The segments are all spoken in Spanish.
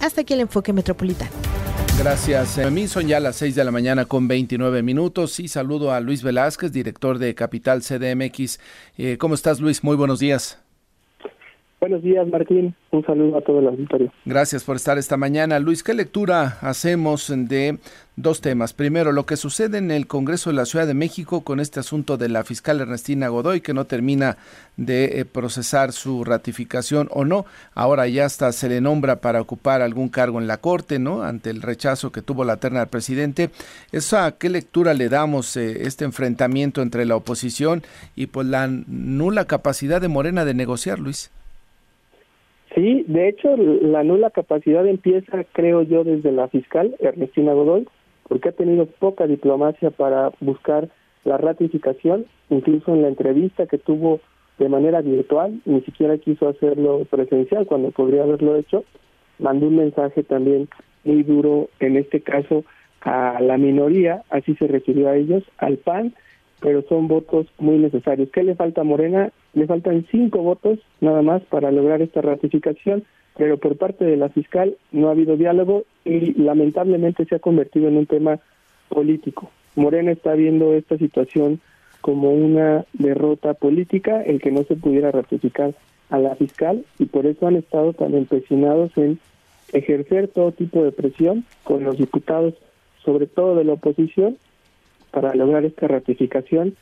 Hasta aquí el enfoque metropolitano. Gracias. A mí son ya las 6 de la mañana con 29 minutos y saludo a Luis Velázquez, director de Capital CDMX. Eh, ¿Cómo estás, Luis? Muy buenos días. Buenos días, Martín. Un saludo a todo el auditorio. Gracias por estar esta mañana. Luis, ¿qué lectura hacemos de dos temas? Primero, lo que sucede en el Congreso de la Ciudad de México con este asunto de la fiscal Ernestina Godoy, que no termina de eh, procesar su ratificación o no. Ahora ya hasta se le nombra para ocupar algún cargo en la Corte, ¿no? Ante el rechazo que tuvo la terna del presidente. ¿Esa qué lectura le damos eh, este enfrentamiento entre la oposición y pues la nula capacidad de Morena de negociar, Luis? Sí, de hecho, la nula capacidad empieza, creo yo, desde la fiscal Ernestina Godoy, porque ha tenido poca diplomacia para buscar la ratificación, incluso en la entrevista que tuvo de manera virtual, ni siquiera quiso hacerlo presencial cuando podría haberlo hecho, mandó un mensaje también muy duro, en este caso a la minoría, así se refirió a ellos, al PAN, pero son votos muy necesarios. ¿Qué le falta a Morena? Le faltan cinco votos nada más para lograr esta ratificación, pero por parte de la fiscal no ha habido diálogo y lamentablemente se ha convertido en un tema político. Morena está viendo esta situación como una derrota política el que no se pudiera ratificar a la fiscal y por eso han estado tan empecinados en ejercer todo tipo de presión con los diputados, sobre todo de la oposición, para lograr esta ratificación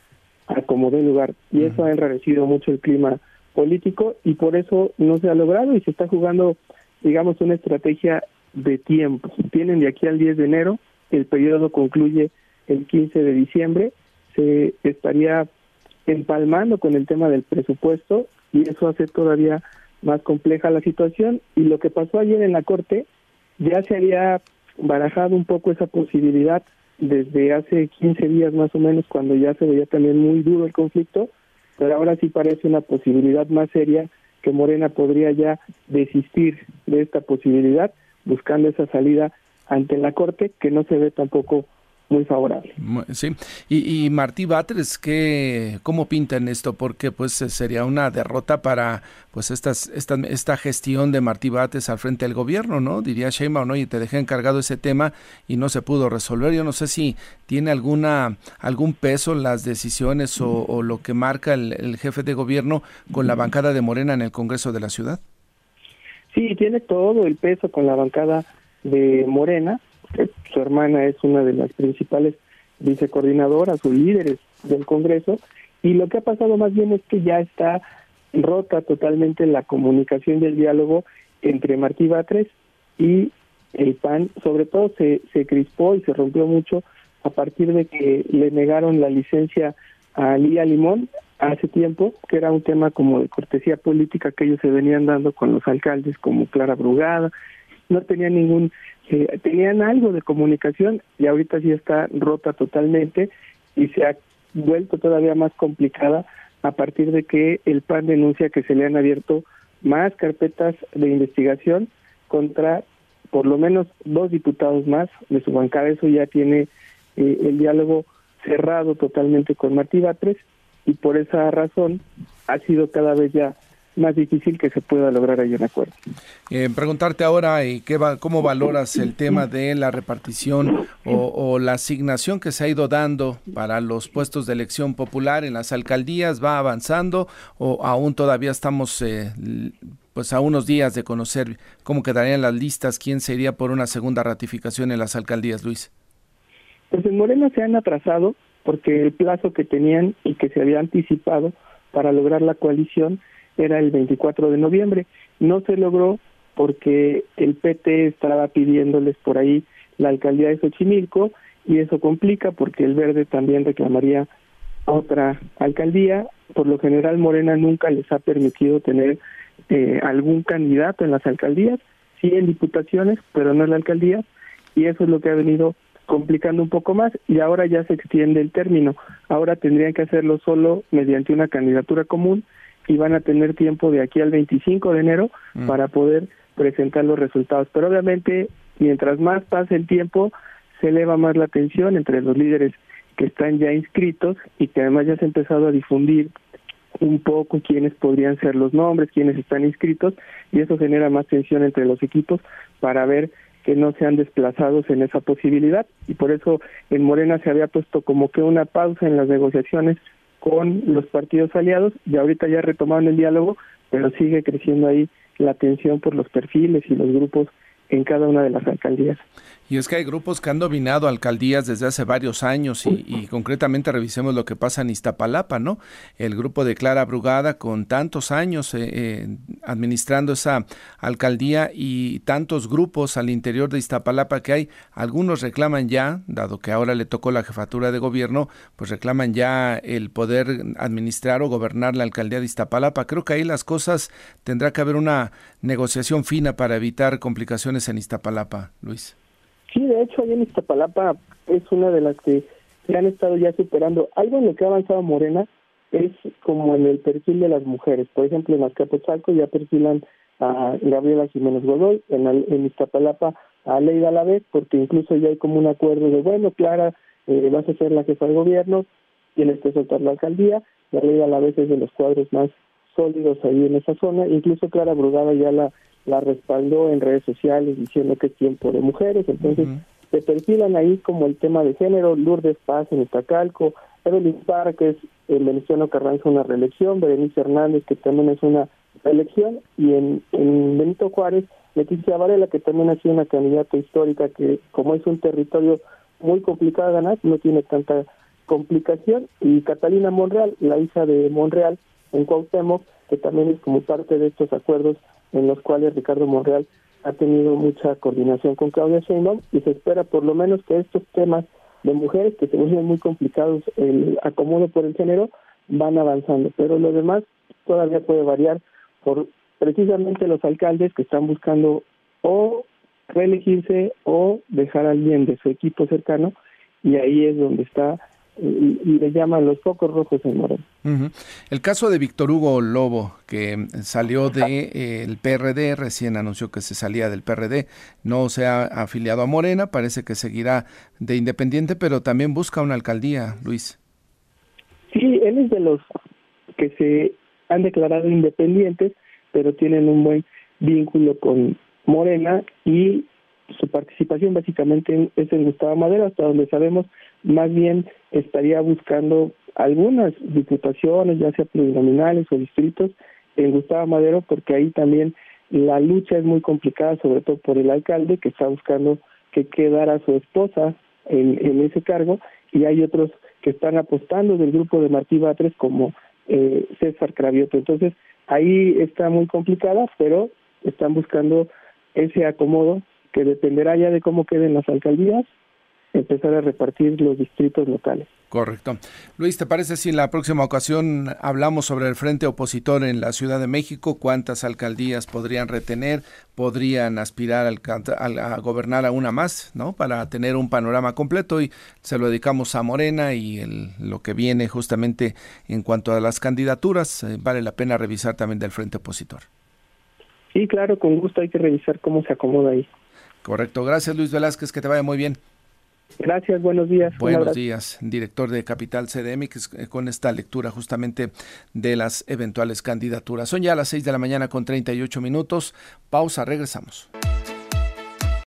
a como dé lugar. Y eso ha enrarecido mucho el clima político y por eso no se ha logrado y se está jugando, digamos, una estrategia de tiempo. Tienen de aquí al 10 de enero, el periodo concluye el 15 de diciembre, se estaría empalmando con el tema del presupuesto y eso hace todavía más compleja la situación y lo que pasó ayer en la Corte ya se había barajado un poco esa posibilidad desde hace 15 días más o menos, cuando ya se veía también muy duro el conflicto, pero ahora sí parece una posibilidad más seria que Morena podría ya desistir de esta posibilidad, buscando esa salida ante la Corte, que no se ve tampoco muy favorable. Sí, y, y Martí Batres, ¿qué, ¿cómo pintan esto? Porque pues sería una derrota para pues estas, esta, esta gestión de Martí Batres al frente del gobierno, ¿no? Diría Sheinbaum, ¿no? Y te dejé encargado ese tema y no se pudo resolver. Yo no sé si tiene alguna algún peso las decisiones o, lo que marca el, el jefe de gobierno con la bancada de Morena en el Congreso de la Ciudad. Sí, tiene todo el peso con la bancada de Morena hermana es una de las principales vicecoordinadoras o líderes del Congreso, y lo que ha pasado más bien es que ya está rota totalmente la comunicación y el diálogo entre Martí Batres y el PAN, sobre todo se, se crispó y se rompió mucho a partir de que le negaron la licencia a Lía Limón hace tiempo, que era un tema como de cortesía política que ellos se venían dando con los alcaldes como Clara Brugada, no tenía ningún tenían algo de comunicación y ahorita sí está rota totalmente y se ha vuelto todavía más complicada a partir de que el PAN denuncia que se le han abierto más carpetas de investigación contra por lo menos dos diputados más de su bancada. Eso ya tiene eh, el diálogo cerrado totalmente con Martí Batres y por esa razón ha sido cada vez ya más difícil que se pueda lograr ahí un acuerdo. Eh, preguntarte ahora, ¿y qué va, ¿cómo valoras el tema de la repartición o, la asignación que se ha ido dando para los puestos de elección popular en las alcaldías? ¿Va avanzando o aún todavía estamos eh, pues a unos días de conocer cómo quedarían las listas, quién sería por una segunda ratificación en las alcaldías, Luis? Pues en Morena se han atrasado porque el plazo que tenían y que se había anticipado para lograr la coalición era el 24 de noviembre. No se logró porque el PT estaba pidiéndoles por ahí la alcaldía de Xochimilco y eso complica porque el verde también reclamaría otra alcaldía. Por lo general Morena nunca les ha permitido tener eh, algún candidato en las alcaldías, sí en diputaciones, pero no en la alcaldía y eso es lo que ha venido complicando un poco más y ahora ya se extiende el término. Ahora tendrían que hacerlo solo mediante una candidatura común y van a tener tiempo de aquí al 25 de enero mm. para poder presentar los resultados. Pero obviamente, mientras más pase el tiempo, se eleva más la tensión entre los líderes que están ya inscritos y que además ya se ha empezado a difundir un poco quiénes podrían ser los nombres, quiénes están inscritos, y eso genera más tensión entre los equipos para ver que no sean desplazados en esa posibilidad y por eso en Morena se había puesto como que una pausa en las negociaciones con los partidos aliados y ahorita ya retomaron el diálogo, pero sigue creciendo ahí la tensión por los perfiles y los grupos en cada una de las alcaldías. Y es que hay grupos que han dominado alcaldías desde hace varios años y, concretamente revisemos lo que pasa en Iztapalapa, ¿no? El grupo de Clara Brugada con tantos años eh, eh, administrando esa alcaldía y tantos grupos al interior de Iztapalapa que hay, algunos reclaman ya, dado que ahora le tocó la jefatura de gobierno, pues reclaman ya el poder administrar o gobernar la alcaldía de Iztapalapa. Creo que ahí las cosas tendrá que haber una negociación fina para evitar complicaciones en Iztapalapa, Luis. Sí, de hecho, ahí en Iztapalapa es una de las que se han estado ya superando. Algo en lo que ha avanzado Morena es como en el perfil de las mujeres. Por ejemplo, en Azcapotzalco ya perfilan a Gabriela Jiménez Godoy, en, en Iztapalapa a Leida Alavés, porque incluso ya hay como un acuerdo de, bueno, Clara, eh, vas a ser la jefa de gobierno, tienes que soltar la alcaldía, y Leida Alavés es de los cuadros más sólidos ahí en esa zona, incluso Clara Brugada ya la la respaldó en redes sociales diciendo que es tiempo de mujeres, entonces se perfilan ahí como el tema de género, Lourdes Paz en Iztacalco, Evelyn Parques, el Veneciano Carranza una reelección, Berenice Hernández que también es una reelección y en, en Benito Juárez Leticia Varela que también ha sido una candidata histórica que como es un territorio muy complicado de ganar, no tiene tanta complicación y Catalina Monreal, la hija de Monreal en Cuauhtémoc, que también es como parte de estos acuerdos en los cuales Ricardo Monreal ha tenido mucha coordinación con Claudia Sheinbaum y se espera por lo menos que estos temas de mujeres que se vuelven muy complicados el acomodo por el género van avanzando, pero lo demás todavía puede variar por precisamente los alcaldes que están buscando o reelegirse o dejar a alguien de su equipo cercano y ahí es donde está le llaman los focos rojos en Morena. El caso de Víctor Hugo Lobo, que salió del de, el PRD, recién anunció que se salía del PRD, no se ha afiliado a Morena, parece que seguirá de independiente, pero también busca una alcaldía, Luis. Sí, él es de los que se han declarado independientes, pero tienen un buen vínculo con Morena y su participación básicamente es en Gustavo Madero, hasta donde sabemos, más bien estaría buscando algunas diputaciones, ya sea plurinominales o distritos, en Gustavo Madero, porque ahí también la lucha es muy complicada, sobre todo por el alcalde, que está buscando que quedara su esposa en, en ese cargo, y hay otros que están apostando del grupo de Martí Batres como eh, César Cravioto. Entonces, ahí está muy complicada, pero están buscando ese acomodo que dependerá ya de cómo queden las alcaldías, empezar a repartir los distritos locales. Correcto. Luis, ¿te parece si en la próxima ocasión hablamos sobre el frente opositor en la Ciudad de México? ¿Cuántas alcaldías podrían retener? ¿Podrían aspirar a gobernar a una más? ¿no? Para tener un panorama completo y se lo dedicamos a Morena y el, lo que viene justamente en cuanto a las candidaturas. Eh, vale la pena revisar también del frente opositor. Sí, claro, con gusto hay que revisar cómo se acomoda ahí. Correcto. Gracias, Luis Velázquez. Que te vaya muy bien. Gracias, buenos días. Buenos días, director de Capital CDM, eh, con esta lectura justamente de las eventuales candidaturas. Son ya las 6 de la mañana con 38 minutos. Pausa, regresamos.